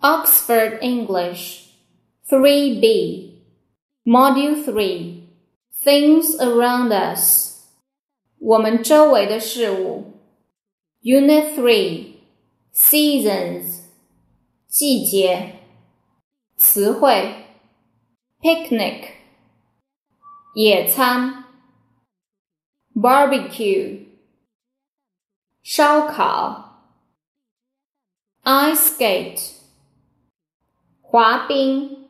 Oxford English 3B Module 3 Things Around Us 我们周围的事物 Unit 3 Seasons 季节词汇 Picnic 野餐 Barbecue 烧烤 Ice skate 滑冰，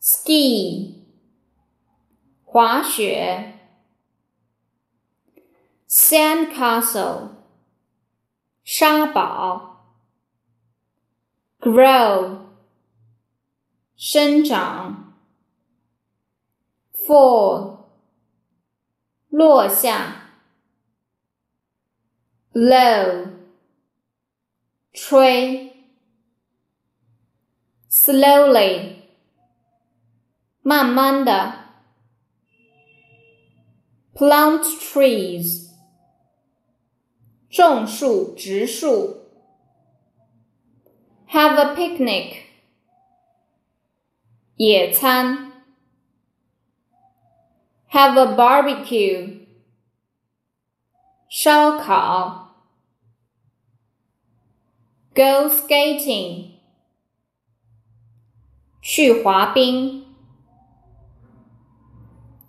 ski，滑雪，sand castle，沙堡，grow，生长，fall，落下，blow，吹。 slowly，慢慢的。plant trees，种树植树。have a picnic，野餐。have a barbecue，烧烤。go skating。 去滑冰，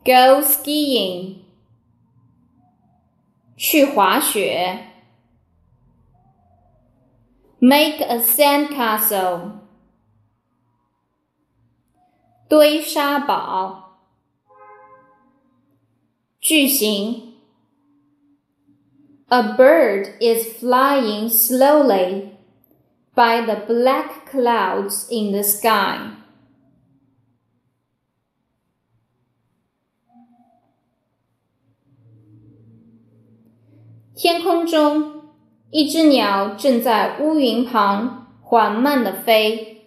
Go skiing，去滑雪，Make a sandcastle，堆沙堡，句型：A bird is flying slowly by the black clouds in the sky. 天空中，一只鸟正在乌云旁缓慢地飞。